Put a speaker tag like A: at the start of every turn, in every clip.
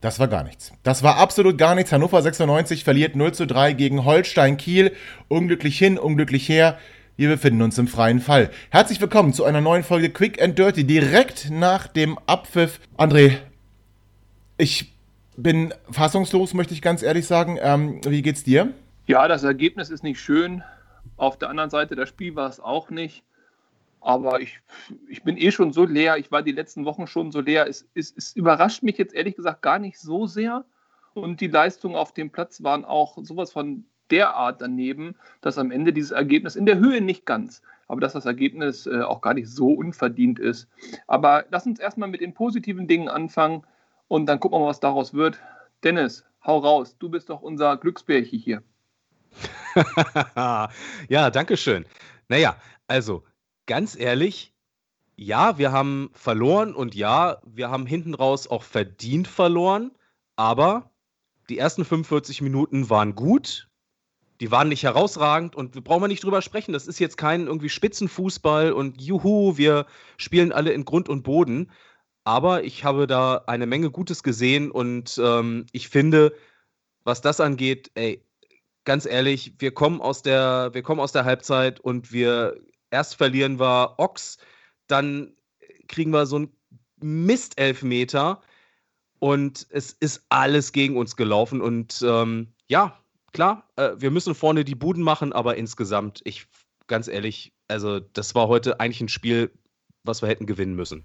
A: Das war gar nichts. Das war absolut gar nichts. Hannover 96 verliert 0 zu 3 gegen Holstein Kiel. Unglücklich hin, unglücklich her. Wir befinden uns im freien Fall. Herzlich willkommen zu einer neuen Folge Quick and Dirty, direkt nach dem Abpfiff. André, ich bin fassungslos, möchte ich ganz ehrlich sagen. Ähm, wie geht's dir?
B: Ja, das Ergebnis ist nicht schön. Auf der anderen Seite, das Spiel war es auch nicht. Aber ich, ich bin eh schon so leer. Ich war die letzten Wochen schon so leer. Es, es, es überrascht mich jetzt ehrlich gesagt gar nicht so sehr. Und die Leistungen auf dem Platz waren auch sowas von derart daneben, dass am Ende dieses Ergebnis in der Höhe nicht ganz, aber dass das Ergebnis äh, auch gar nicht so unverdient ist. Aber lass uns erstmal mit den positiven Dingen anfangen und dann gucken wir mal, was daraus wird. Dennis, hau raus. Du bist doch unser Glücksbärchen hier.
C: ja, danke schön. Naja, also ganz ehrlich, ja, wir haben verloren und ja, wir haben hinten raus auch verdient verloren, aber die ersten 45 Minuten waren gut. Die waren nicht herausragend und wir brauchen nicht drüber sprechen. Das ist jetzt kein irgendwie Spitzenfußball und juhu, wir spielen alle in Grund und Boden. Aber ich habe da eine Menge Gutes gesehen und ähm, ich finde, was das angeht, ey, ganz ehrlich, wir kommen aus der, wir kommen aus der Halbzeit und wir erst verlieren wir Ochs, dann kriegen wir so einen Mistelfmeter und es ist alles gegen uns gelaufen. Und ähm, ja, klar, äh, wir müssen vorne die Buden machen, aber insgesamt, ich ganz ehrlich, also das war heute eigentlich ein Spiel, was wir hätten gewinnen müssen.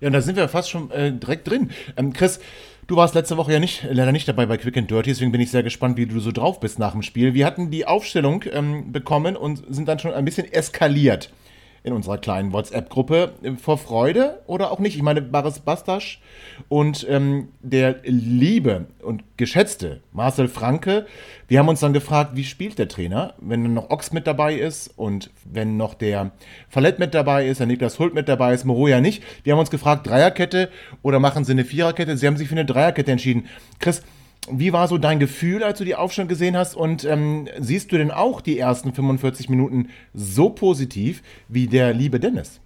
A: Ja, und da sind wir fast schon äh, direkt drin. Ähm, Chris, du warst letzte Woche ja nicht, leider nicht dabei bei Quick and Dirty, deswegen bin ich sehr gespannt, wie du so drauf bist nach dem Spiel. Wir hatten die Aufstellung ähm, bekommen und sind dann schon ein bisschen eskaliert in unserer kleinen WhatsApp-Gruppe äh, vor Freude oder auch nicht. Ich meine, Baris Bastasch und ähm, der liebe und geschätzte Marcel Franke, wir haben uns dann gefragt, wie spielt der Trainer, wenn noch Ochs mit dabei ist und wenn noch der Fallett mit dabei ist, der Niklas Hult mit dabei ist, Moroja nicht. Wir haben uns gefragt, Dreierkette oder machen sie eine Viererkette? Sie haben sich für eine Dreierkette entschieden. Chris, wie war so dein Gefühl, als du die Aufstellung gesehen hast? Und ähm, siehst du denn auch die ersten 45 Minuten so positiv wie der liebe Dennis?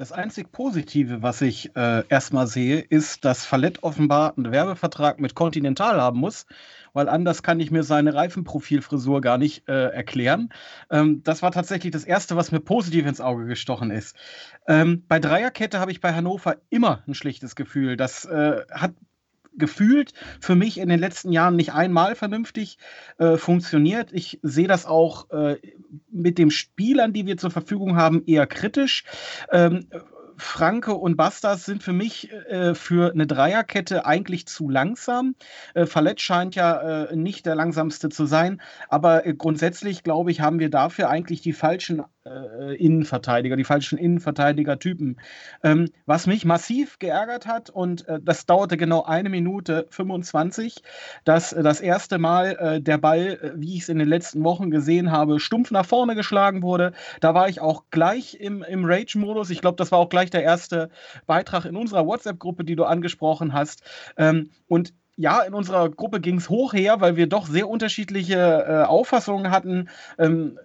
D: Das einzig Positive, was ich äh, erstmal sehe, ist, dass Fallett offenbar einen Werbevertrag mit Continental haben muss, weil anders kann ich mir seine Reifenprofilfrisur gar nicht äh, erklären. Ähm, das war tatsächlich das Erste, was mir positiv ins Auge gestochen ist. Ähm, bei Dreierkette habe ich bei Hannover immer ein schlechtes Gefühl. Das äh, hat gefühlt für mich in den letzten Jahren nicht einmal vernünftig äh, funktioniert. Ich sehe das auch äh, mit den Spielern, die wir zur Verfügung haben, eher kritisch. Ähm, Franke und Bastas sind für mich äh, für eine Dreierkette eigentlich zu langsam. Äh, Fallett scheint ja äh, nicht der langsamste zu sein, aber äh, grundsätzlich glaube ich, haben wir dafür eigentlich die falschen äh, Innenverteidiger, die falschen Innenverteidiger-Typen. Ähm, was mich massiv geärgert hat, und äh, das dauerte genau eine Minute 25, dass das erste Mal der Ball, wie ich es in den letzten Wochen gesehen habe, stumpf nach vorne geschlagen wurde. Da war ich auch gleich im, im Rage-Modus. Ich glaube, das war auch gleich der erste Beitrag in unserer WhatsApp-Gruppe, die du angesprochen hast. Ähm, und ja, in unserer Gruppe ging es hoch her, weil wir doch sehr unterschiedliche äh, Auffassungen hatten. Ähm,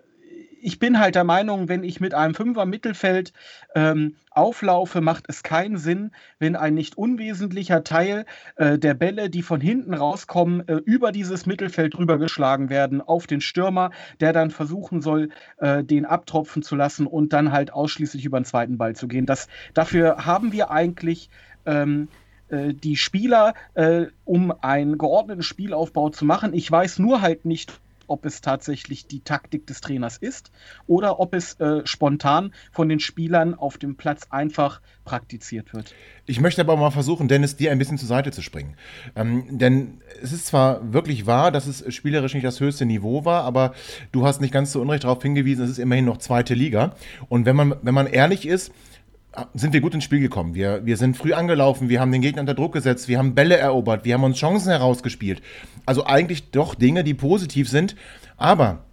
D: ich bin halt der Meinung, wenn ich mit einem Fünfer Mittelfeld ähm, auflaufe, macht es keinen Sinn, wenn ein nicht unwesentlicher Teil äh, der Bälle, die von hinten rauskommen, äh, über dieses Mittelfeld rübergeschlagen werden auf den Stürmer, der dann versuchen soll, äh, den abtropfen zu lassen und dann halt ausschließlich über den zweiten Ball zu gehen. Das, dafür haben wir eigentlich ähm, äh, die Spieler, äh, um einen geordneten Spielaufbau zu machen. Ich weiß nur halt nicht, ob es tatsächlich die Taktik des Trainers ist oder ob es äh, spontan von den Spielern auf dem Platz einfach praktiziert wird.
A: Ich möchte aber mal versuchen, Dennis, dir ein bisschen zur Seite zu springen. Ähm, denn es ist zwar wirklich wahr, dass es spielerisch nicht das höchste Niveau war, aber du hast nicht ganz so unrecht darauf hingewiesen, es ist immerhin noch zweite Liga. Und wenn man, wenn man ehrlich ist, sind wir gut ins Spiel gekommen. Wir, wir sind früh angelaufen, wir haben den Gegner unter Druck gesetzt, wir haben Bälle erobert, wir haben uns Chancen herausgespielt. Also eigentlich doch Dinge, die positiv sind. Aber,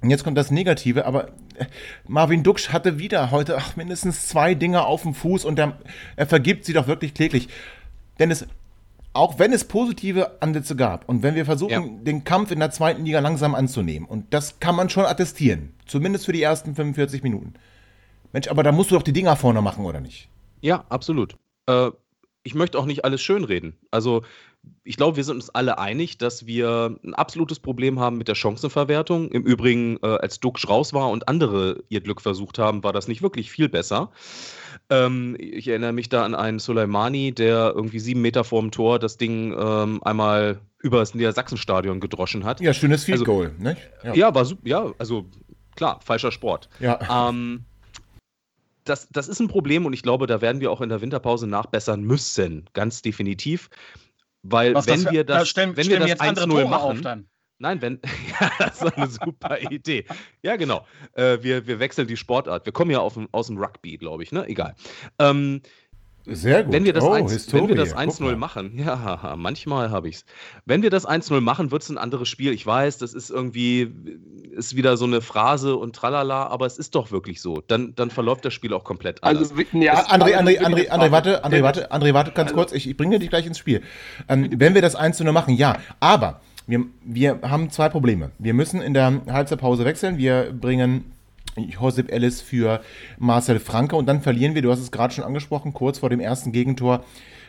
A: und jetzt kommt das Negative, aber äh, Marvin Duksch hatte wieder heute ach, mindestens zwei Dinge auf dem Fuß und er, er vergibt sie doch wirklich kläglich. Denn es, auch wenn es positive Ansätze gab und wenn wir versuchen, ja. den Kampf in der zweiten Liga langsam anzunehmen, und das kann man schon attestieren, zumindest für die ersten 45 Minuten, Mensch, aber da musst du doch die Dinger vorne machen, oder nicht?
C: Ja, absolut. Äh, ich möchte auch nicht alles schönreden. Also, ich glaube, wir sind uns alle einig, dass wir ein absolutes Problem haben mit der Chancenverwertung. Im Übrigen, äh, als Duxch raus war und andere ihr Glück versucht haben, war das nicht wirklich viel besser. Ähm, ich erinnere mich da an einen Soleimani, der irgendwie sieben Meter vorm Tor das Ding ähm, einmal über das Niedersachsenstadion gedroschen hat.
A: Ja, schönes Field also, Goal,
C: ne? Ja. ja, war super. Ja, also klar, falscher Sport.
A: Ja.
C: Ähm, das, das ist ein Problem und ich glaube, da werden wir auch in der Winterpause nachbessern müssen, ganz definitiv. Weil Was wenn das, wir das, da wenn wir
D: das 1-0 machen, auf, dann.
C: Nein, wenn. ja, das ist eine super Idee. Ja, genau. Äh, wir, wir wechseln die Sportart. Wir kommen ja auf, aus dem Rugby, glaube ich, ne? Egal. Ähm,
A: sehr gut.
C: Wenn wir das oh, 1-0 machen, ja, manchmal habe ich es. Wenn wir das 1-0 machen, wird es ein anderes Spiel. Ich weiß, das ist irgendwie, ist wieder so eine Phrase und tralala, aber es ist doch wirklich so. Dann, dann verläuft das Spiel auch komplett
A: anders. Also, ja, André, André, André, André, warte, André, warte, André, warte, ganz kurz, ich, ich bringe dich gleich ins Spiel. Ähm, wenn wir das 1-0 machen, ja, aber wir, wir haben zwei Probleme. Wir müssen in der Halbzeitpause wechseln. Wir bringen Josep Ellis für Marcel Franke und dann verlieren wir, du hast es gerade schon angesprochen, kurz vor dem ersten Gegentor,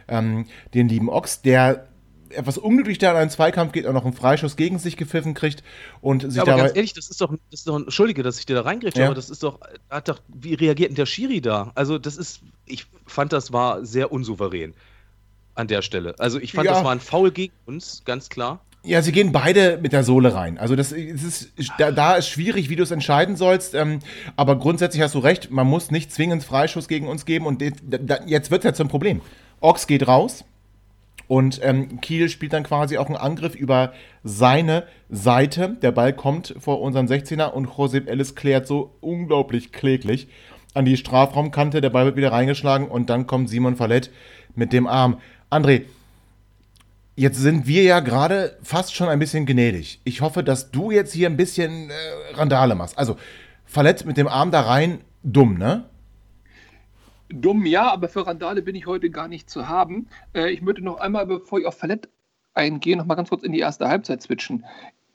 A: ähm, den lieben Ochs, der etwas unglücklich da in einen Zweikampf geht, auch noch einen Freischuss gegen sich gepfiffen kriegt und sich ja,
C: aber dabei. Ganz ehrlich, das ist doch, das ist doch, Entschuldige, dass ich dir da reingreife, ja. aber das ist doch, hat doch, wie reagiert denn der Schiri da? Also, das ist, ich fand, das war sehr unsouverän an der Stelle. Also, ich fand, ja. das war ein Foul gegen uns, ganz klar.
A: Ja, sie gehen beide mit der Sohle rein. Also das, das ist, da, da, ist schwierig, wie du es entscheiden sollst. Ähm, aber grundsätzlich hast du recht, man muss nicht zwingend Freischuss gegen uns geben. Und jetzt wird es ja zum Problem. Ox geht raus und ähm, Kiel spielt dann quasi auch einen Angriff über seine Seite. Der Ball kommt vor unseren 16er und Josep Ellis klärt so unglaublich kläglich an die Strafraumkante. Der Ball wird wieder reingeschlagen und dann kommt Simon Fallett mit dem Arm. André, Jetzt sind wir ja gerade fast schon ein bisschen gnädig. Ich hoffe, dass du jetzt hier ein bisschen äh, Randale machst. Also, Fallett mit dem Arm da rein, dumm, ne?
B: Dumm, ja, aber für Randale bin ich heute gar nicht zu haben. Äh, ich möchte noch einmal, bevor ich auf Fallett eingehe, noch mal ganz kurz in die erste Halbzeit switchen.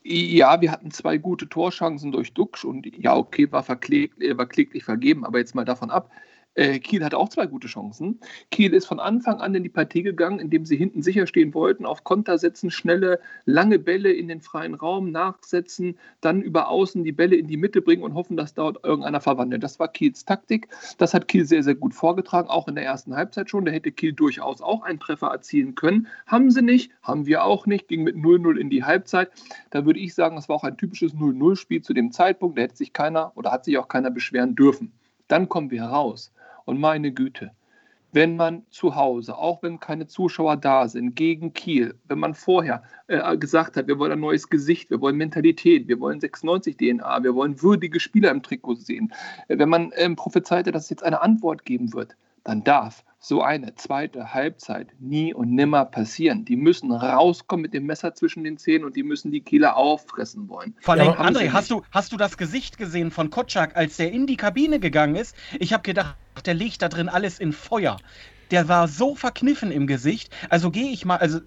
B: Ja, wir hatten zwei gute Torchancen durch Duxch und ja, okay, war, verklägt, äh, war kläglich vergeben, aber jetzt mal davon ab. Äh, Kiel hatte auch zwei gute Chancen. Kiel ist von Anfang an in die Partie gegangen, indem sie hinten sicher stehen wollten, auf Konter setzen, schnelle, lange Bälle in den freien Raum nachsetzen, dann über außen die Bälle in die Mitte bringen und hoffen, dass dort irgendeiner verwandelt. Das war Kiels Taktik. Das hat Kiel sehr, sehr gut vorgetragen, auch in der ersten Halbzeit schon. Da hätte Kiel durchaus auch einen Treffer erzielen können. Haben sie nicht, haben wir auch nicht, ging mit 0-0 in die Halbzeit. Da würde ich sagen, das war auch ein typisches 0-0-Spiel zu dem Zeitpunkt. Da hätte sich keiner oder hat sich auch keiner beschweren dürfen. Dann kommen wir heraus. Und meine Güte, wenn man zu Hause, auch wenn keine Zuschauer da sind, gegen Kiel, wenn man vorher äh, gesagt hat, wir wollen ein neues Gesicht, wir wollen Mentalität, wir wollen 96 DNA, wir wollen würdige Spieler im Trikot sehen, äh, wenn man ähm, prophezeite, dass es jetzt eine Antwort geben wird, dann darf so eine zweite Halbzeit nie und nimmer passieren. Die müssen rauskommen mit dem Messer zwischen den Zähnen und die müssen die Kieler auffressen wollen.
D: Vor allem, ja, André, hast du, hast du das Gesicht gesehen von Kotschak, als der in die Kabine gegangen ist? Ich habe gedacht, der legt da drin alles in Feuer. Der war so verkniffen im Gesicht. Also gehe ich mal, also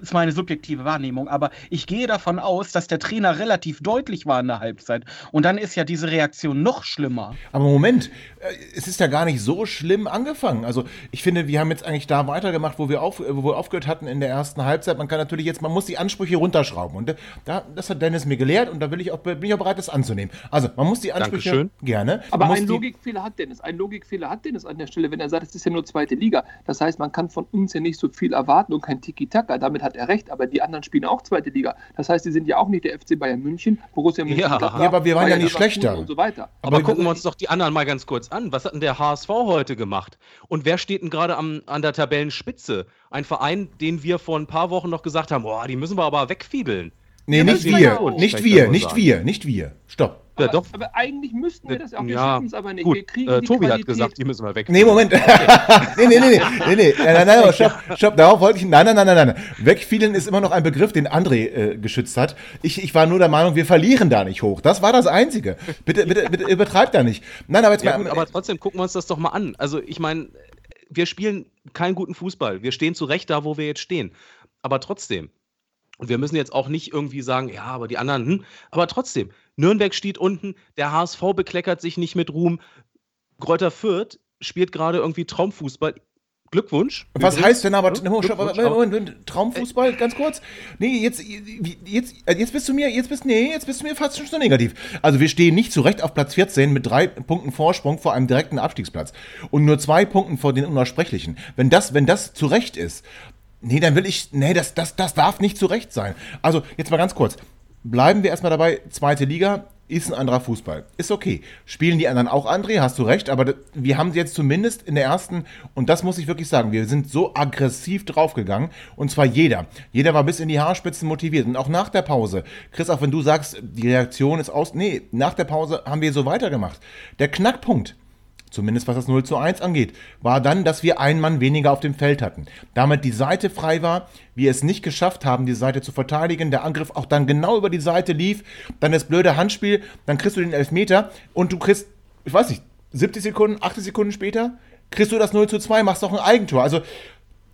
D: ist meine subjektive Wahrnehmung, aber ich gehe davon aus, dass der Trainer relativ deutlich war in der Halbzeit. Und dann ist ja diese Reaktion noch schlimmer.
A: Aber Moment, äh, es ist ja gar nicht so schlimm angefangen. Also ich finde, wir haben jetzt eigentlich da weitergemacht, wo wir, auf, wo wir aufgehört hatten in der ersten Halbzeit. Man kann natürlich jetzt, man muss die Ansprüche runterschrauben. Und da, das hat Dennis mir gelehrt und da will ich auch, bin ich auch bereit, das anzunehmen. Also man muss die Ansprüche
C: Dankeschön.
A: gerne.
B: Aber ein Logikfehler hat Dennis. Ein Logikfehler hat Dennis an der Stelle, wenn er sagt, es ist ja nur zweite Liga. Das heißt, man kann von uns ja nicht so viel erwarten und kein Tiki-Taka damit hat er recht, aber die anderen spielen auch zweite Liga. Das heißt, die sind ja auch nicht der FC Bayern München,
A: Borussia München. Ja, ja aber wir waren Bayern ja nicht schlechter.
C: Und so weiter. Aber, aber gucken wir uns doch die anderen mal ganz kurz an. Was hat denn der HSV heute gemacht? Und wer steht denn gerade an der Tabellenspitze? Ein Verein, den wir vor ein paar Wochen noch gesagt haben, boah, die müssen wir aber wegfiedeln.
A: Nee, ja, nicht wir, nicht wir, nicht wir, nicht wir. Stopp.
B: Aber,
C: Ja, doch.
B: aber eigentlich müssten wir das auch, wir
C: Ja,
B: schaffen es aber nicht.
C: Gut,
B: wir kriegen
C: äh,
B: die
C: Tobi hat
B: Qualität.
C: gesagt, die müssen wir weg.
A: Nee, Moment. nee, nee, nee, nee, nee, nee. Nein, nein, nein, stopp, stopp, darauf wollte ich, nein, nein, nein, nein, nein. Wegfielen ist immer noch ein Begriff, den André äh, geschützt hat. Ich, ich war nur der Meinung, wir verlieren da nicht hoch. Das war das Einzige. Bitte, bitte, bitte übertreibt da nicht. Nein, aber jetzt
C: Ja,
A: mal,
C: gut, aber trotzdem gucken wir uns das doch mal an. Also ich meine, wir spielen keinen guten Fußball. Wir stehen zurecht da, wo wir jetzt stehen. Aber trotzdem. Und wir müssen jetzt auch nicht irgendwie sagen, ja, aber die anderen, hm. aber trotzdem. Nürnberg steht unten, der HSV bekleckert sich nicht mit Ruhm. Kräuter Fürth spielt gerade irgendwie Traumfußball. Glückwunsch.
A: Was
C: Übrigens.
A: heißt denn aber Moment. Moment, Moment, Traumfußball, ganz kurz. Nee, jetzt, jetzt, jetzt bist du mir, jetzt bist, nee, jetzt bist du mir fast schon so negativ. Also wir stehen nicht zurecht auf Platz 14 mit drei Punkten Vorsprung vor einem direkten Abstiegsplatz und nur zwei Punkten vor den Unaussprechlichen. Wenn das, wenn das zurecht ist, nee, dann will ich, nee, das, das, das darf nicht zurecht sein. Also jetzt mal ganz kurz. Bleiben wir erstmal dabei, zweite Liga ist ein anderer Fußball. Ist okay. Spielen die anderen auch, André, hast du recht, aber wir haben jetzt zumindest in der ersten, und das muss ich wirklich sagen, wir sind so aggressiv draufgegangen, und zwar jeder. Jeder war bis in die Haarspitzen motiviert. Und auch nach der Pause, Chris, auch wenn du sagst, die Reaktion ist aus, nee, nach der Pause haben wir so weitergemacht. Der Knackpunkt, zumindest was das 0 zu 1 angeht, war dann, dass wir einen Mann weniger auf dem Feld hatten. Damit die Seite frei war, wir es nicht geschafft haben, die Seite zu verteidigen, der Angriff auch dann genau über die Seite lief, dann das blöde Handspiel, dann kriegst du den Elfmeter und du kriegst, ich weiß nicht, 70 Sekunden, 80 Sekunden später, kriegst du das 0 zu 2, machst doch ein Eigentor. Also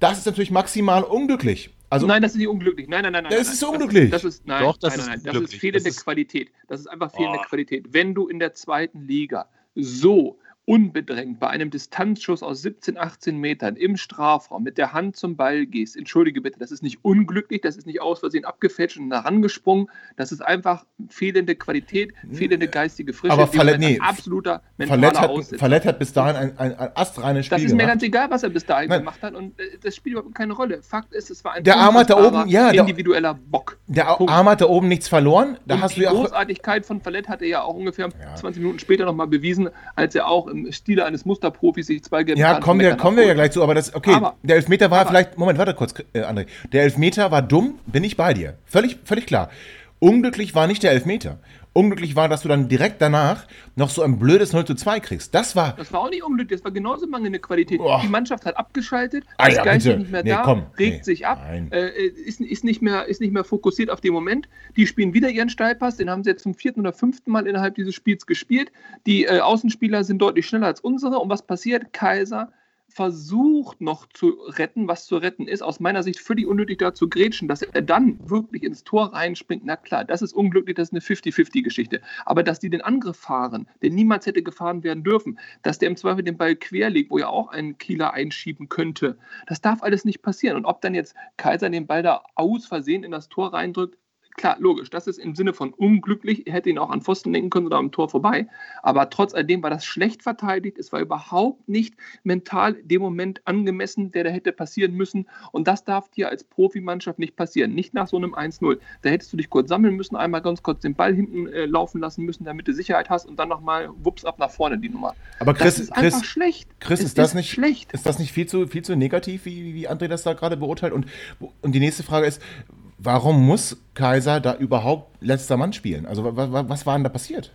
A: das ist natürlich maximal unglücklich. Also
B: nein, das ist nicht unglücklich. Nein, nein, nein, nein.
A: Das
B: nein,
A: ist
B: nein.
A: unglücklich.
B: Das ist, nein,
C: Doch, das
B: nein,
C: ist
B: nein, nein. Das ist fehlende
C: Das ist-
B: Qualität. Das ist einfach fehlende
C: Boah.
B: Qualität. Wenn du in der zweiten Liga so unbedrängt bei einem Distanzschuss aus 17, 18 Metern im Strafraum mit der Hand zum Ball gehst, entschuldige bitte, das ist nicht unglücklich, das ist nicht aus Versehen abgefälscht und herangesprungen, das ist einfach fehlende Qualität, fehlende geistige Frische,
A: Aber Verlet-
B: ein
A: nee,
B: absoluter mentaler
A: hat,
B: Aussetzer.
A: Verletzt hat bis dahin ein, ein, ein astreines Spiel
B: Das ist mir
A: gemacht.
B: ganz egal, was er bis dahin
A: Nein.
B: gemacht hat und äh, das spielt überhaupt keine Rolle. Fakt ist, es war ein
A: Der Arm hat da oben- ja, der-
B: individueller Bock.
A: Der
B: Punkt.
A: Arm hat da oben nichts verloren. Da
B: und
A: hast
B: die
A: du ja.
B: Großartigkeit von Fallett hat er ja auch ungefähr
A: Ja.
B: 20 Minuten später nochmal bewiesen, als er auch Stile eines Musterprofis sich zwei gelbe
A: Ja, kommen wir, kommen wir ja gleich zu, aber das, okay,
B: Aber-
A: der Elfmeter war
B: aber-
A: vielleicht, Moment, warte kurz, äh, André. Der Elfmeter war dumm, bin ich bei dir. Völlig, völlig klar. Unglücklich war nicht der Elfmeter. Unglücklich war, dass du dann direkt danach noch so ein blödes 0 zu 2 kriegst. Das war,
B: Das war auch nicht unglücklich, das war genauso mangelnde Qualität.
A: Boah.
B: Die Mannschaft hat abgeschaltet,
A: Ah
B: ist geistig
A: bitte.
B: nicht mehr
A: Nee,
B: da,
A: komm,
B: regt
A: nee,
B: sich ab, äh, ist, ist, nicht mehr, ist nicht mehr fokussiert auf den Moment. Die spielen wieder ihren Steilpass, den haben sie jetzt zum vierten oder fünften Mal innerhalb dieses Spiels gespielt. Die äh, Außenspieler sind deutlich schneller als unsere. Und was passiert? Kaiser versucht noch zu retten, was zu retten ist, aus meiner Sicht völlig unnötig da zu grätschen, dass er dann wirklich ins Tor reinspringt, na klar, das ist unglücklich, das ist eine 50-50-Geschichte. Aber dass die den Angriff fahren, der niemals hätte gefahren werden dürfen, dass der im Zweifel den Ball querlegt, wo ja auch ein Kieler einschieben könnte, das darf alles nicht passieren. Und ob dann jetzt Kaiser den Ball da aus Versehen in das Tor reindrückt, klar, logisch, das ist im Sinne von unglücklich. Er hätte ihn auch an Pfosten lenken können oder am Tor vorbei. Aber trotz alledem war das schlecht verteidigt. Es war überhaupt nicht mental dem Moment angemessen, der da hätte passieren müssen. Und das darf dir als Profimannschaft nicht passieren. Nicht nach so einem 1-0. Da hättest du dich kurz sammeln müssen, einmal ganz kurz den Ball hinten äh, laufen lassen müssen, damit du Sicherheit hast und dann nochmal wups ab nach vorne die Nummer.
A: aber Chris,
B: das ist
A: Chris,
B: einfach schlecht.
A: Chris,
B: Es
A: ist das nicht,
B: schlecht?
A: ist das nicht viel zu, viel zu negativ, wie, wie André das da gerade beurteilt? Und, und die nächste Frage ist, warum muss Kaiser da überhaupt letzter Mann spielen? Also wa, wa, was war denn da passiert?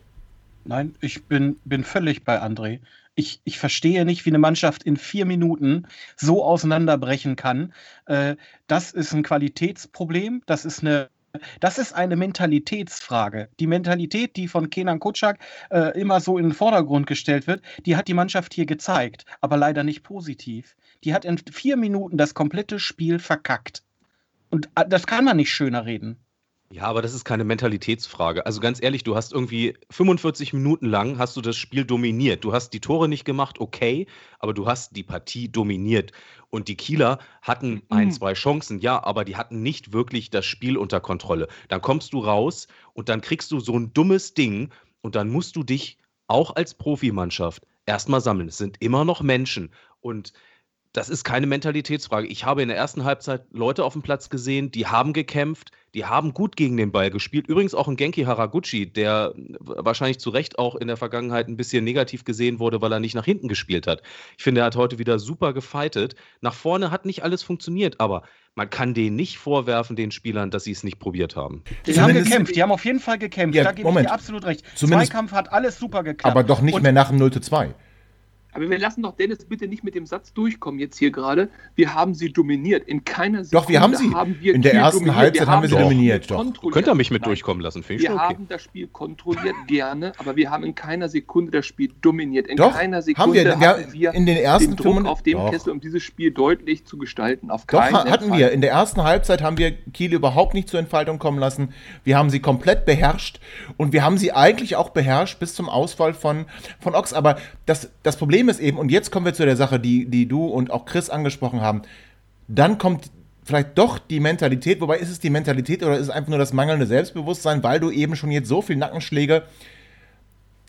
D: Nein, ich bin, bin völlig bei André. Ich, ich verstehe nicht, wie eine Mannschaft in vier Minuten so auseinanderbrechen kann. Äh, das ist ein Qualitätsproblem. Das ist eine das ist eine Mentalitätsfrage. Die Mentalität, die von Kenan Kutschak äh, immer so in den Vordergrund gestellt wird, die hat die Mannschaft hier gezeigt, aber leider nicht positiv. Die hat in vier Minuten das komplette Spiel verkackt. Und äh, das kann man nicht schöner reden.
C: Ja, aber das ist keine Mentalitätsfrage. Also ganz ehrlich, du hast irgendwie 45 Minuten lang hast du das Spiel dominiert. Du hast die Tore nicht gemacht, okay, aber du hast die Partie dominiert. Und die Kieler hatten ein, zwei Chancen, ja, aber die hatten nicht wirklich das Spiel unter Kontrolle. Dann kommst du raus und dann kriegst du so ein dummes Ding und dann musst du dich auch als Profimannschaft erstmal sammeln. Es sind immer noch Menschen und das ist keine Mentalitätsfrage. Ich habe in der ersten Halbzeit Leute auf dem Platz gesehen, die haben gekämpft, die haben gut gegen den Ball gespielt. Übrigens auch ein Genki Haraguchi, der wahrscheinlich zu Recht auch in der Vergangenheit ein bisschen negativ gesehen wurde, weil er nicht nach hinten gespielt hat. Ich finde, er hat heute wieder super gefeitet. Nach vorne hat nicht alles funktioniert, aber man kann denen nicht vorwerfen, den Spielern, dass sie es nicht probiert haben.
D: Die haben gekämpft, die haben auf jeden Fall gekämpft.
A: Ja,
D: da gebe ich dir absolut recht.
A: Zumindest-
D: Zweikampf hat alles super geklappt.
A: Aber doch nicht
D: Und
A: mehr nach dem 0 zu 2.
B: Aber wir lassen doch Dennis bitte nicht mit dem Satz durchkommen jetzt hier gerade. Wir haben sie dominiert. In keiner
A: Doch, wir haben sie.
B: wir
A: In der ersten
B: dominiert.
A: Halbzeit haben wir sie dominiert, doch.
C: Könnt ihr mich mit durchkommen lassen, finde ich
B: Wir
C: okay.
B: haben das Spiel kontrolliert, gerne, aber wir haben in keiner Sekunde das Spiel dominiert. In
A: Doch,
B: keiner
A: haben
B: Sekunde
A: wir. wir,
B: hatten wir
A: in den ersten
B: den Druck
A: 95
B: auf dem
A: Doch.
B: Kessel, um dieses Spiel deutlich zu gestalten. Auf
A: Doch, hatten
B: Fall.
A: wir. In der ersten Halbzeit haben wir Kiel überhaupt nicht zur Entfaltung kommen lassen. Wir haben sie komplett beherrscht und wir haben sie eigentlich auch beherrscht bis zum Ausfall von, von Ox. Aber das, das Ist eben, und jetzt kommen wir zu der Sache, die, die du und auch Chris angesprochen haben, dann kommt vielleicht doch die Mentalität, wobei ist es die Mentalität oder ist es einfach nur das mangelnde Selbstbewusstsein, weil du eben schon jetzt so viel Nackenschläge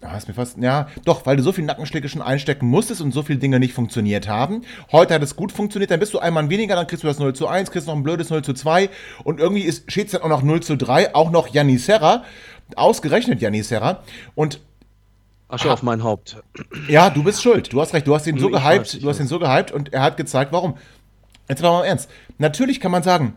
A: Ah, ist mir fast, ja, doch, weil du so viel Nackenschläge schon einstecken musstest und so viele Dinge nicht funktioniert haben. Heute hat es gut funktioniert, dann bist du einmal weniger, dann kriegst du das 0 zu 1, kriegst noch ein blödes 0 zu 2 und irgendwie steht es dann auch noch 0 zu 3, auch noch Janni Serra, ausgerechnet Janni Serra. Und
C: Asche auf mein Haupt.
A: ja, du bist schuld, du hast recht, du hast ihn so
C: Ich
A: gehypt, du hast ihn so gehypt und er hat gezeigt, warum. Jetzt mal mal ernst. Natürlich kann man sagen,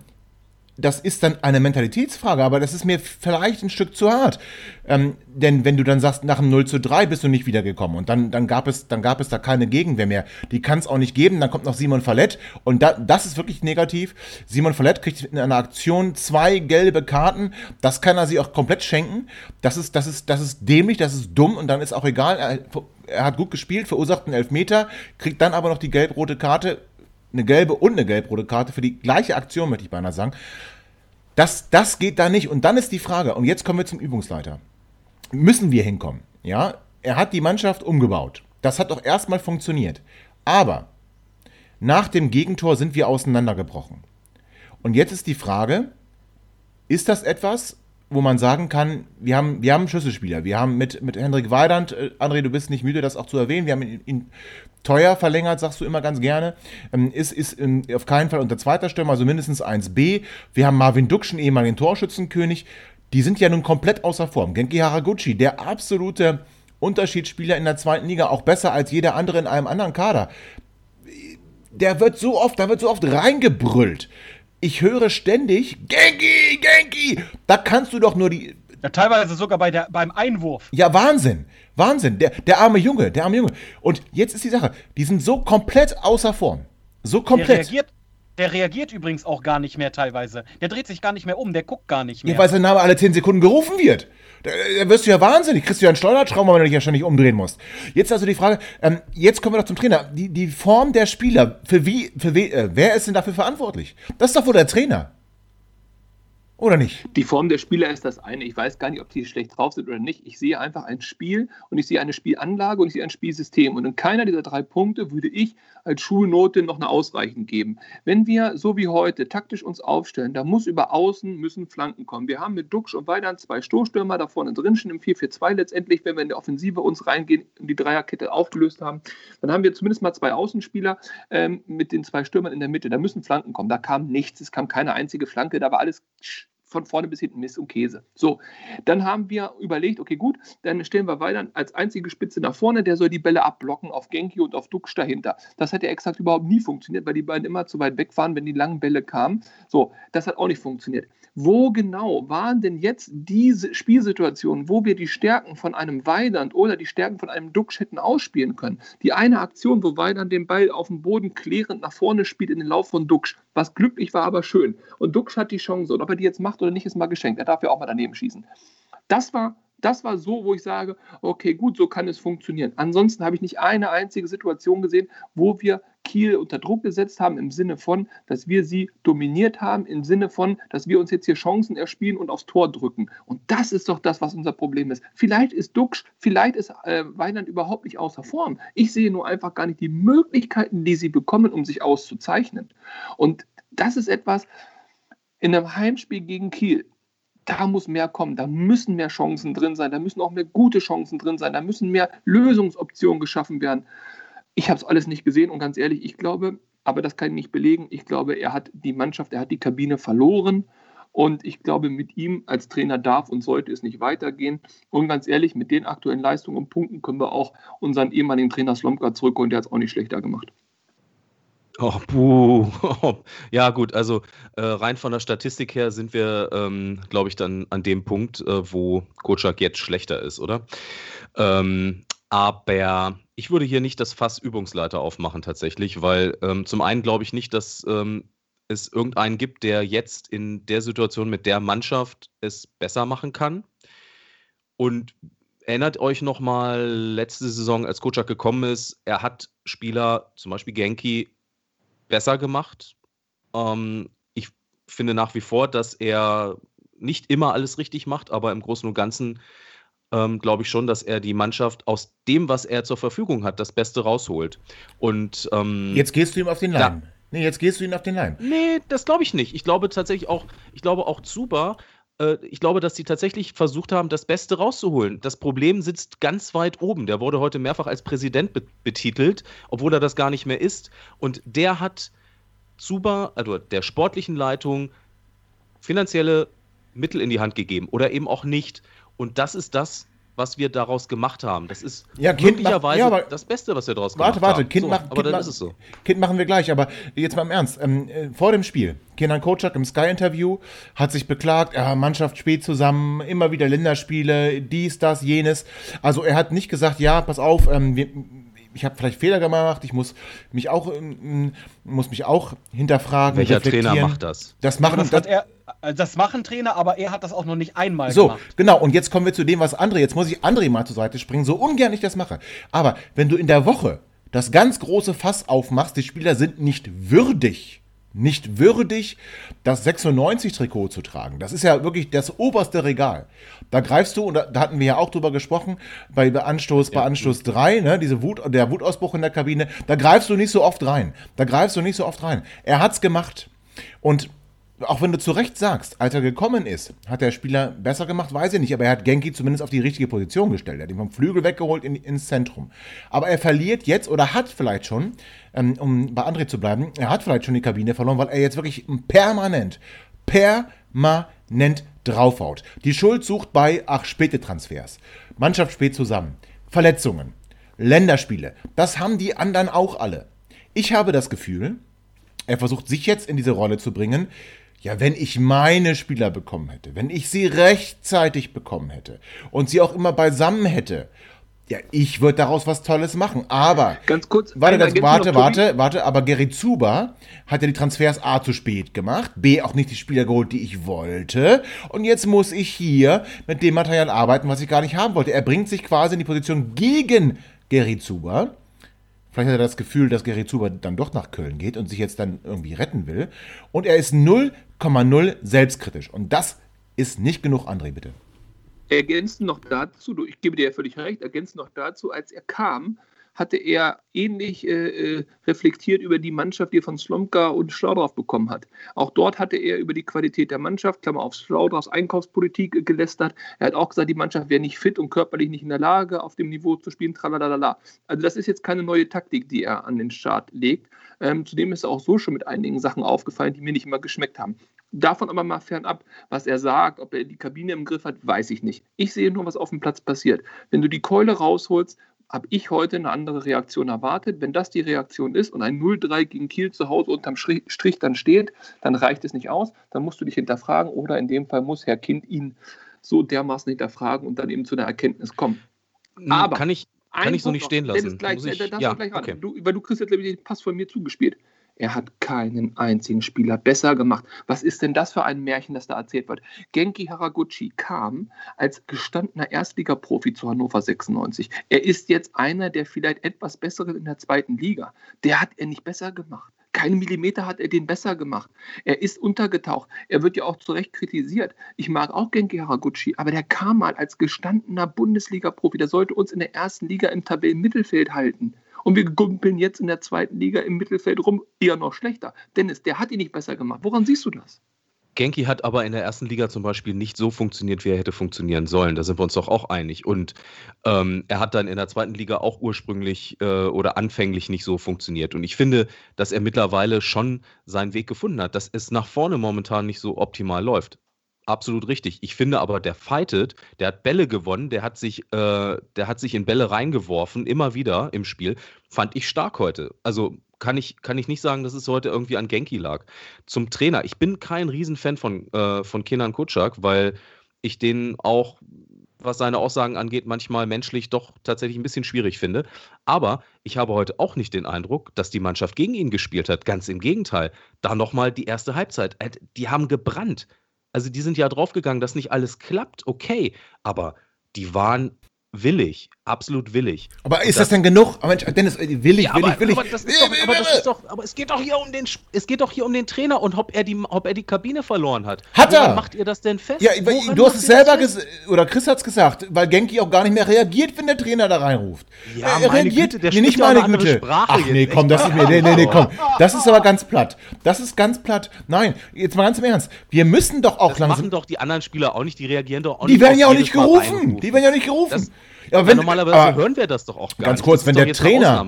A: das ist dann eine Mentalitätsfrage, aber das ist mir vielleicht ein Stück zu hart. Ähm, denn wenn du dann sagst, nach dem 0 zu 3 bist du nicht wiedergekommen und dann, dann, gab, es, dann gab es da keine Gegenwehr mehr. Die kann es auch nicht geben. Dann kommt noch Simon Fallett und da, das ist wirklich negativ. Simon Fallett kriegt in einer Aktion zwei gelbe Karten. Das kann er sich auch komplett schenken. Das ist, das ist, das ist dämlich, das ist dumm und dann ist auch egal. Er, er hat gut gespielt, verursacht einen Elfmeter, kriegt dann aber noch die gelb-rote Karte eine gelbe und eine gelb-rote Karte für die gleiche Aktion, möchte ich beinahe sagen. Das, das geht da nicht. Und dann ist die Frage, und jetzt kommen wir zum Übungsleiter. Müssen wir hinkommen? Ja, er hat die Mannschaft umgebaut. Das hat doch erstmal funktioniert. Aber nach dem Gegentor sind wir auseinandergebrochen. Und jetzt ist die Frage, ist das etwas, wo man sagen kann, wir haben, wir haben Schlüsselspieler. Wir haben mit, mit Hendrik Weidand, äh, André, du bist nicht müde, das auch zu erwähnen, wir haben ihn, ihn teuer verlängert, sagst du immer ganz gerne. Ähm, ist ist ähm, auf keinen Fall unter zweiter Stürmer, also mindestens 1b. Wir haben Marvin Dukschen, ehemaligen Torschützenkönig. Die sind ja nun komplett außer Form. Genki Haraguchi, der absolute Unterschiedsspieler in der zweiten Liga, auch besser als jeder andere in einem anderen Kader der wird so oft, da wird so oft reingebrüllt. Ich höre ständig, Genki, Genki, da kannst du doch nur die,
D: Ja, teilweise sogar bei der, beim Einwurf.
A: ja Wahnsinn, Wahnsinn, der, der arme Junge, der arme Junge. Und jetzt ist die Sache, die sind so komplett außer Form, so
D: Der
A: komplett.
D: reagiert, der reagiert übrigens auch gar nicht mehr teilweise. Der dreht sich gar nicht mehr um, der guckt gar nicht mehr.
A: Ja, weil sein Name alle 10 Sekunden gerufen wird. Da, da wirst du ja wahnsinnig. Kriegst du ja einen Steuerschrauber, wenn du dich ja ständig umdrehen musst. Jetzt also die Frage, ähm, jetzt kommen wir doch zum Trainer. Die, die Form der Spieler, für wie, für we, äh, wer ist denn dafür verantwortlich? Das ist doch wohl der Trainer. Oder nicht?
B: Die Form der Spieler ist das eine. Ich weiß gar nicht, ob die schlecht drauf sind oder nicht. Ich sehe einfach ein Spiel und ich sehe eine Spielanlage und ich sehe ein Spielsystem. Und in keiner dieser drei Punkte würde ich als Schulnote noch eine ausreichend geben. Wenn wir so wie heute taktisch uns aufstellen, da muss über Außen müssen Flanken kommen. Wir haben mit Duxch und Weidand zwei Stoßstürmer da vorne drin, schon im 4-4-2 letztendlich, wenn wir in der Offensive uns reingehen und die Dreierkette aufgelöst haben, dann haben wir zumindest mal zwei Außenspieler ähm, mit den zwei Stürmern in der Mitte. Da müssen Flanken kommen. Da kam nichts, es kam keine einzige Flanke, da war alles von vorne bis hinten Mist und Käse. So, dann haben wir überlegt, okay, gut, dann stellen wir weiter als einzige Spitze nach vorne, der soll die Bälle abblocken auf Genki und auf Dux dahinter. Das hat ja exakt überhaupt nie funktioniert, weil die beiden immer zu weit weg waren, wenn die langen Bälle kamen. So, das hat auch nicht funktioniert. Wo genau waren denn jetzt diese Spielsituationen, wo wir die Stärken von einem Weidand oder die Stärken von einem Dux hätten ausspielen können? Die eine Aktion, wo Weidand den Ball auf dem Boden klärend nach vorne spielt in den Lauf von Dux, was glücklich war, aber schön. Und Dux hat die Chance. Und ob er die jetzt macht oder nicht, ist mal geschenkt. Er darf ja auch mal daneben schießen. Das war, das war so, wo ich sage, okay, gut, so kann es funktionieren. Ansonsten habe ich nicht eine einzige Situation gesehen, wo wir Kiel unter Druck gesetzt haben, im Sinne von, dass wir sie dominiert haben, im Sinne von, dass wir uns jetzt hier Chancen erspielen und aufs Tor drücken. Und das ist doch das, was unser Problem ist. Vielleicht ist Duxch, vielleicht ist äh, Weinand überhaupt nicht außer Form. Ich sehe nur einfach gar nicht die Möglichkeiten, die sie bekommen, um sich auszuzeichnen. Und das ist etwas in einem Heimspiel gegen Kiel. Da muss mehr kommen, da müssen mehr Chancen drin sein, da müssen auch mehr gute Chancen drin sein, da müssen mehr Lösungsoptionen geschaffen werden. Ich habe es alles nicht gesehen und ganz ehrlich, ich glaube, aber das kann ich nicht belegen. Ich glaube, er hat die Mannschaft, er hat die Kabine verloren. Und ich glaube, mit ihm als Trainer darf und sollte es nicht weitergehen. Und ganz ehrlich, mit den aktuellen Leistungen und Punkten können wir auch unseren ehemaligen Trainer Slomka zurückholen. Der hat es auch nicht schlechter gemacht.
C: Oh, puh. Ja, gut, also äh, rein von der Statistik her sind wir, ähm, glaube ich, dann an dem Punkt, äh, wo Kocak jetzt schlechter ist, oder? Ähm, aber ich würde hier nicht das Fass Übungsleiter aufmachen tatsächlich, weil ähm, zum einen glaube ich nicht, dass ähm, es irgendeinen gibt, der jetzt in der Situation mit der Mannschaft es besser machen kann. Und erinnert euch nochmal, letzte Saison, als Kocak gekommen ist, er hat Spieler, zum Beispiel Genki, besser gemacht. Ähm, ich finde nach wie vor, dass er nicht immer alles richtig macht, aber im Großen und Ganzen ähm, glaube ich schon, dass er die Mannschaft aus dem, was er zur Verfügung hat, das Beste rausholt. Und ähm,
A: jetzt gehst du ihm auf den Leim. Nee, jetzt gehst du ihm auf den Leim.
C: Nee, das glaube ich nicht. Ich glaube tatsächlich auch, ich glaube auch Zuba, ich glaube, dass sie tatsächlich versucht haben, das Beste rauszuholen. Das Problem sitzt ganz weit oben. Der wurde heute mehrfach als Präsident be betitelt, obwohl er das gar nicht mehr ist. Und der hat Zuba, also der sportlichen Leitung, finanzielle Mittel in die Hand gegeben oder eben auch nicht. Und das ist das, was wir daraus gemacht haben. Das ist
A: ja,
C: möglicherweise
A: ja,
C: das Beste, was wir daraus
A: warte,
C: gemacht
A: warte,
C: haben.
A: Kind
C: so,
A: macht,
C: aber
A: kind
C: dann ist es so.
A: Kind machen wir gleich, aber jetzt mal im Ernst. Ähm, äh, vor dem Spiel, Kenan Kocak im Sky-Interview hat sich beklagt, ja, Mannschaft spielt zusammen, immer wieder Länderspiele, dies, das, jenes. Also er hat nicht gesagt, ja, pass auf, ähm, wir, ich habe vielleicht Fehler gemacht, ich muss mich auch, ähm, muss mich auch hinterfragen.
C: Welcher Trainer macht das?
A: Das machen,
D: das, das, er, äh, das machen Trainer, aber er hat das auch noch nicht einmal
A: so,
D: gemacht.
A: So, genau. Und jetzt kommen wir zu dem, was André, jetzt muss ich André mal zur Seite springen, so ungern ich das mache. Aber wenn du in der Woche das ganz große Fass aufmachst, die Spieler sind nicht würdig, nicht würdig, das 96-Trikot zu tragen. Das ist ja wirklich das oberste Regal. Da greifst du, und da, da hatten wir ja auch drüber gesprochen, bei Anstoß, ja. bei Anstoß 3, ne, diese Wut, der Wutausbruch in der Kabine, da greifst du nicht so oft rein. Da greifst du nicht so oft rein. Er hat's gemacht. Und auch wenn du zu Recht sagst, als er gekommen ist, hat der Spieler besser gemacht, weiß ich nicht, aber er hat Genki zumindest auf die richtige Position gestellt. Er hat ihn vom Flügel weggeholt in, ins Zentrum. Aber er verliert jetzt oder hat vielleicht schon, ähm, um bei André zu bleiben, er hat vielleicht schon die Kabine verloren, weil er jetzt wirklich permanent, permanent draufhaut. Die Schuld sucht bei, ach, späte Transfers. Mannschaft spät zusammen. Verletzungen. Länderspiele. Das haben die anderen auch alle. Ich habe das Gefühl, er versucht sich jetzt in diese Rolle zu bringen, ja, wenn ich meine Spieler bekommen hätte, wenn ich sie rechtzeitig bekommen hätte und sie auch immer beisammen hätte, ja, ich würde daraus was Tolles machen. Aber
B: ganz kurz,
A: warte, ganz, warte, warte, warte. Aber Gary Zuba hat ja die Transfers A zu spät gemacht, B auch nicht die Spieler geholt, die ich wollte. Und jetzt muss ich hier mit dem Material arbeiten, was ich gar nicht haben wollte. Er bringt sich quasi in die Position gegen Gary Zuba. Vielleicht hat er das Gefühl, dass Gary Zuber dann doch nach Köln geht und sich jetzt dann irgendwie retten will. Und er ist 0,0 selbstkritisch. Und das ist nicht genug, André, bitte.
B: Ergänzend noch dazu, ich gebe dir ja völlig recht, ergänzend noch dazu, als er kam, hatte er ähnlich äh, äh, reflektiert über die Mannschaft, die er von Slomka und Schlaudrauf bekommen hat. Auch dort hatte er über die Qualität der Mannschaft, Klammer auf Schlaudraufs Einkaufspolitik gelästert. Er hat auch gesagt, die Mannschaft wäre nicht fit und körperlich nicht in der Lage, auf dem Niveau zu spielen, tralalala. Also das ist jetzt keine neue Taktik, die er an den Start legt. Ähm, zudem ist er auch so schon mit einigen Sachen aufgefallen, die mir nicht immer geschmeckt haben. Davon aber mal fernab, was er sagt, ob er die Kabine im Griff hat, weiß ich nicht. Ich sehe nur, was auf dem Platz passiert. Wenn du die Keule rausholst, habe ich heute eine andere Reaktion erwartet. Wenn das die Reaktion ist und ein 0-3 gegen Kiel zu Hause unterm Strich dann steht, dann reicht es nicht aus. Dann musst du dich hinterfragen oder in dem Fall muss Herr Kind ihn so dermaßen hinterfragen und dann eben zu einer Erkenntnis kommen.
C: Hm, Aber kann ich, kann ich so nicht stehen lassen.
B: Gleich,
C: ich,
B: ja, okay. du, weil du kriegst jetzt den Pass von mir zugespielt. Er hat keinen einzigen Spieler besser gemacht. Was ist denn das für ein Märchen, das da erzählt wird? Genki Haraguchi kam als gestandener Erstligaprofi zu Hannover 96. Er ist jetzt einer der vielleicht etwas besseren in der zweiten Liga. Der hat er nicht besser gemacht. Keinen Millimeter hat er den besser gemacht. Er ist untergetaucht. Er wird ja auch zu Recht kritisiert. Ich mag auch Genki Haraguchi, aber der kam mal als gestandener Bundesliga-Profi. Der sollte uns in der ersten Liga im Tabellenmittelfeld halten. Und wir gumpeln jetzt in der zweiten Liga im Mittelfeld rum, eher noch schlechter. Dennis, der hat ihn nicht besser gemacht. Woran siehst du das?
C: Genki hat aber in der ersten Liga zum Beispiel nicht so funktioniert, wie er hätte funktionieren sollen. Da sind wir uns doch auch einig. Und ähm, er hat dann in der zweiten Liga auch ursprünglich äh, oder anfänglich nicht so funktioniert. Und ich finde, dass er mittlerweile schon seinen Weg gefunden hat, dass es nach vorne momentan nicht so optimal läuft. Absolut richtig. Ich finde aber, der fightet, der hat Bälle gewonnen, der hat sich, äh, der hat sich in Bälle reingeworfen, immer wieder im Spiel. Fand ich stark heute. Also kann ich, kann ich nicht sagen, dass es heute irgendwie an Genki lag. Zum Trainer. Ich bin kein Riesenfan von, äh, von Kenan Kutschak, weil ich den auch, was seine Aussagen angeht, manchmal menschlich doch tatsächlich ein bisschen schwierig finde. Aber ich habe heute auch nicht den Eindruck, dass die Mannschaft gegen ihn gespielt hat. Ganz im Gegenteil. Da nochmal die erste Halbzeit. Äh, die haben gebrannt. Also die sind ja draufgegangen, dass nicht alles klappt, okay. Aber die waren willig, absolut willig.
A: Aber ist das, das, denn genug? Oh Mensch, Dennis, willig, willig, ja, aber, willig.
C: Aber, das ist doch, aber, das ist doch, aber es geht doch hier um den, es geht doch hier um den Trainer und ob er die, ob er die Kabine verloren hat.
A: Hat Woran er?
C: macht ihr das denn fest?
A: Ja, Woran du hast es selber gesagt, oder Chris hat es gesagt, weil Genki auch gar nicht mehr reagiert, wenn der Trainer da reinruft.
C: Ja, er reagiert,
A: Güte, der nee, nicht meine Güte.
C: Sprache
A: Ach nee, komm, das ist mir, nee, nee, nee, komm. Das ist aber ganz platt. Das ist ganz platt. Nein, jetzt mal ganz im Ernst. Wir müssen doch auch
C: das
A: langsam.
C: machen doch die anderen Spieler auch nicht, die reagieren doch auch
A: die nicht. Die werden ja auch nicht gerufen. Die werden ja nicht gerufen.
C: Ja, wenn, normalerweise aber, hören wir das doch auch
A: gar ganz nicht. kurz, wenn der Trainer,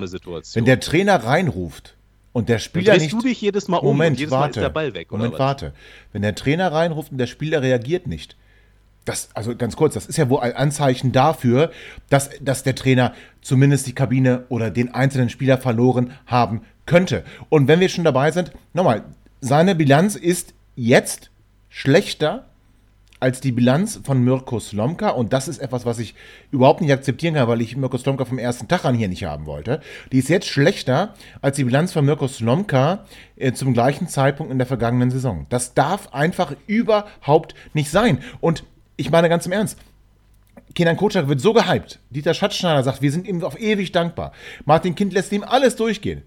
A: wenn der Trainer reinruft und der Spieler
C: Dann
A: nicht.
C: du dich jedes Mal um
A: Moment,
C: jedes
A: warte,
C: Mal ist der Ball weg.
A: Moment, warte. Wenn der Trainer reinruft und der Spieler reagiert nicht, das, also ganz kurz, das ist ja wohl ein Anzeichen dafür, dass, dass der Trainer zumindest die Kabine oder den einzelnen Spieler verloren haben könnte. Und wenn wir schon dabei sind, nochmal, seine Bilanz ist jetzt schlechter als die Bilanz von Mirko Slomka. Und das ist etwas, was ich überhaupt nicht akzeptieren kann, weil ich Mirko Slomka vom ersten Tag an hier nicht haben wollte. Die ist jetzt schlechter als die Bilanz von Mirko Slomka äh, zum gleichen Zeitpunkt in der vergangenen Saison. Das darf einfach überhaupt nicht sein. Und ich meine ganz im Ernst, Kenan Kocak wird so gehypt. Dieter Schatzschneider sagt, wir sind ihm auf ewig dankbar. Martin Kind lässt ihm alles durchgehen.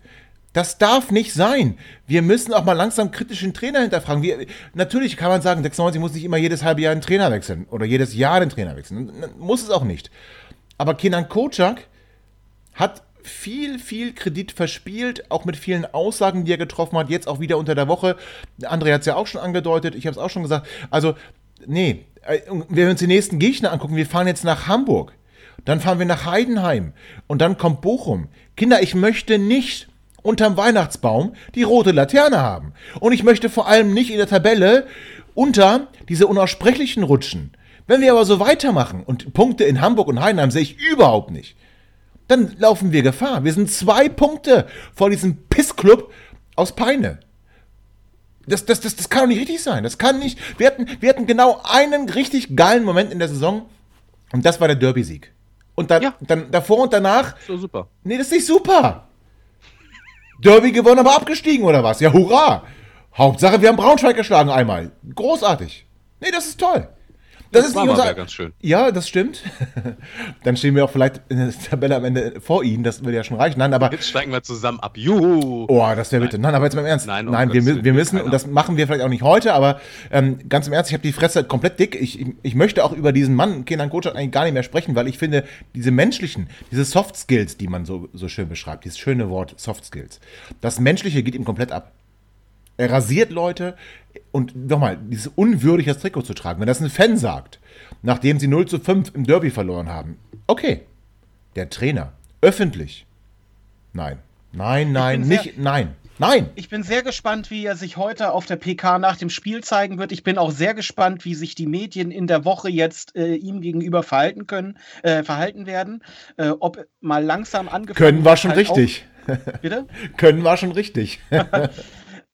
A: Das darf nicht sein. Wir müssen auch mal langsam kritischen Trainer hinterfragen. Wir, natürlich kann man sagen, 96 muss nicht immer jedes halbe Jahr einen Trainer wechseln oder jedes Jahr den Trainer wechseln. Muss es auch nicht. Aber Kenan Kocak hat viel, viel Kredit verspielt, auch mit vielen Aussagen, die er getroffen hat, jetzt auch wieder unter der Woche. André hat es ja auch schon angedeutet, ich habe es auch schon gesagt. Also, nee, äh, wenn wir uns die nächsten Gegner angucken, wir fahren jetzt nach Hamburg, dann fahren wir nach Heidenheim und dann kommt Bochum. Kinder, ich möchte nicht unterm Weihnachtsbaum die rote Laterne haben. Und ich möchte vor allem nicht in der Tabelle unter diese unaussprechlichen rutschen. Wenn wir aber so weitermachen und Punkte in Hamburg und Heidenheim sehe ich überhaupt nicht, dann laufen wir Gefahr. Wir sind zwei Punkte vor diesem Pissclub aus Peine. Das, das, das, das kann doch nicht richtig sein. Das kann nicht. Wir hatten, wir hatten genau einen richtig geilen Moment in der Saison und das war der Derby-Sieg. Und dann, ja. dann davor und danach.
C: So super.
A: Nee, das ist nicht super. Derby gewonnen, aber abgestiegen oder was? Ja, hurra! Hauptsache, wir haben Braunschweig geschlagen einmal. Großartig. Nee, das ist toll. Das, das ist
C: nicht unser. ganz schön.
A: Ja, das stimmt. Dann stehen wir auch vielleicht in der Tabelle am Ende vor Ihnen. Das würde ja schon reichen. Nein, aber
C: jetzt steigen wir zusammen ab. Juhu.
A: Oh, das wäre bitte. Nein, aber jetzt mal im Ernst. Nein, Nein wir, wir müssen, und das machen wir vielleicht auch nicht heute, aber ähm, ganz im Ernst, ich habe die Fresse komplett dick. Ich, ich möchte auch über diesen Mann, Kenan Kocak, eigentlich gar nicht mehr sprechen, weil ich finde, diese menschlichen, diese Soft Skills, die man so, so schön beschreibt, dieses schöne Wort Soft Skills, das Menschliche geht ihm komplett ab. Er rasiert Leute und nochmal, dieses unwürdig das Trikot zu tragen. Wenn das ein Fan sagt, nachdem sie 0 zu 5 im Derby verloren haben, okay. Der Trainer, öffentlich. Nein. Nein, nein, nicht, nein. Nein.
D: Ich bin sehr gespannt, wie er sich heute auf der PK nach dem Spiel zeigen wird. Ich bin auch sehr gespannt, wie sich die Medien in der Woche jetzt äh, ihm gegenüber verhalten können, äh, verhalten werden. Äh, ob mal langsam angefangen
A: Können war schon halt richtig.
D: Bitte?
A: können war schon richtig.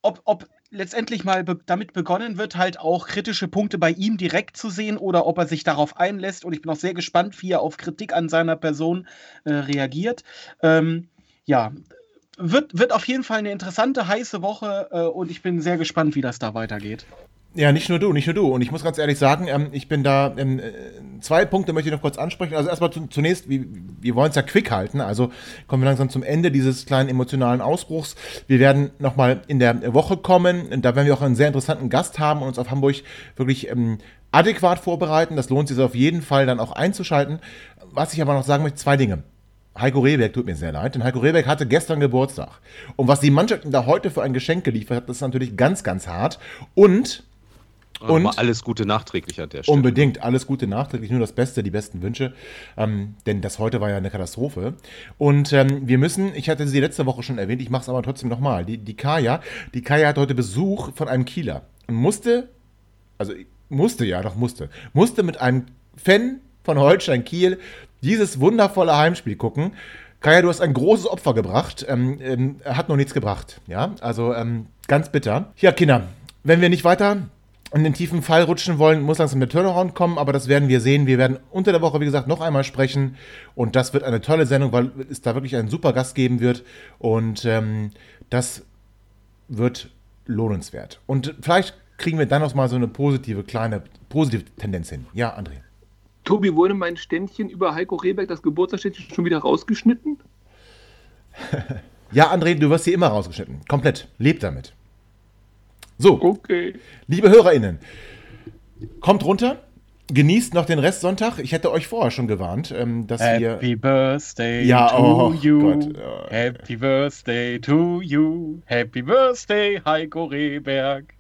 D: ob, ob letztendlich mal be damit begonnen wird, halt auch kritische Punkte bei ihm direkt zu sehen oder ob er sich darauf einlässt. Und ich bin auch sehr gespannt, wie er auf Kritik an seiner Person äh, reagiert. Ähm, ja, wird, wird auf jeden Fall eine interessante, heiße Woche äh, und ich bin sehr gespannt, wie das da weitergeht.
A: Ja, nicht nur du, nicht nur du. Und ich muss ganz ehrlich sagen, ähm, ich bin da, ähm, äh, zwei Punkte möchte ich noch kurz ansprechen. Also erstmal zunächst, wir, wir wollen es ja quick halten, also kommen wir langsam zum Ende dieses kleinen emotionalen Ausbruchs. Wir werden nochmal in der Woche kommen, da werden wir auch einen sehr interessanten Gast haben und uns auf Hamburg wirklich ähm, adäquat vorbereiten. Das lohnt sich auf jeden Fall dann auch einzuschalten. Was ich aber noch sagen möchte, zwei Dinge. Heiko Rehberg tut mir sehr leid, denn Heiko Rehberg hatte gestern Geburtstag. Und was die Mannschaft da heute für ein Geschenk geliefert hat, das ist natürlich ganz, ganz hart. Und
C: Und alles Gute nachträglich an der Stelle.
A: Unbedingt, alles Gute nachträglich, nur das Beste, die besten Wünsche. Ähm, denn das heute war ja eine Katastrophe. Und ähm, wir müssen, ich hatte sie letzte Woche schon erwähnt, ich mache es aber trotzdem nochmal. Die, die Kaya, die Kaya hat heute Besuch von einem Kieler und musste, also musste ja, doch musste, musste mit einem Fan von Holstein Kiel dieses wundervolle Heimspiel gucken. Kaya, du hast ein großes Opfer gebracht. Ähm, ähm, hat noch nichts gebracht. Ja, also ähm, ganz bitter. Ja, Kinder, wenn wir nicht weiter in den tiefen Fall rutschen wollen, muss langsam der Turnaround kommen, aber das werden wir sehen. Wir werden unter der Woche, wie gesagt, noch einmal sprechen und das wird eine tolle Sendung, weil es da wirklich einen super Gast geben wird und ähm, das wird lohnenswert. Und vielleicht kriegen wir dann noch mal so eine positive, kleine, positive Tendenz hin. Ja, André.
B: Tobi, wurde mein Ständchen über Heiko Rehberg, das Geburtstagsständchen, schon wieder rausgeschnitten?
A: ja, André, du wirst hier immer rausgeschnitten. Komplett. Leb damit. So,
B: okay.
A: liebe HörerInnen, kommt runter, genießt noch den Rest Sonntag. Ich hätte euch vorher schon gewarnt, ähm, dass
D: Happy
A: wir.
D: Happy Birthday
A: Ja,
D: to
A: oh
D: you.
A: Gott, ja.
D: Happy Birthday to you. Happy Birthday, Heiko Rehberg.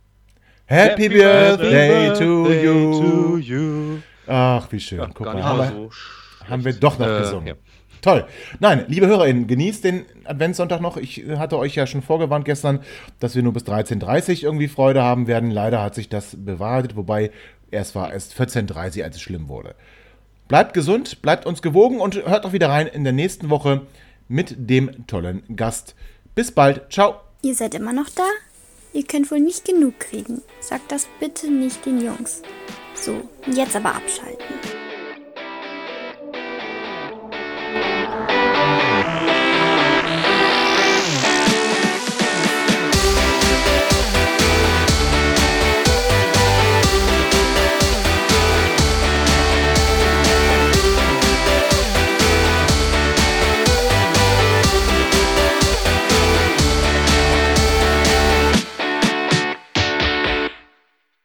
A: Happy
D: Happy
A: Birthday to
C: Birthday
A: you.
C: to you.
A: Ach, wie schön.
C: Ja,
A: Guck mal,
C: so
A: haben wir doch noch
C: Äh,
A: gesungen.
C: ja.
A: Toll. Nein, liebe HörerInnen, genießt den Adventssonntag noch. Ich hatte euch ja schon vorgewarnt gestern, dass wir nur bis 13.30 Uhr irgendwie Freude haben werden. Leider hat sich das bewahrheitet, wobei erst war erst 14.30 Uhr, als es schlimm wurde. Bleibt gesund, bleibt uns gewogen und hört auch wieder rein in der nächsten Woche mit dem tollen Gast. Bis bald. Ciao.
E: Ihr seid immer noch da? Ihr könnt wohl nicht genug kriegen. Sagt das bitte nicht den Jungs. So, jetzt aber abschalten.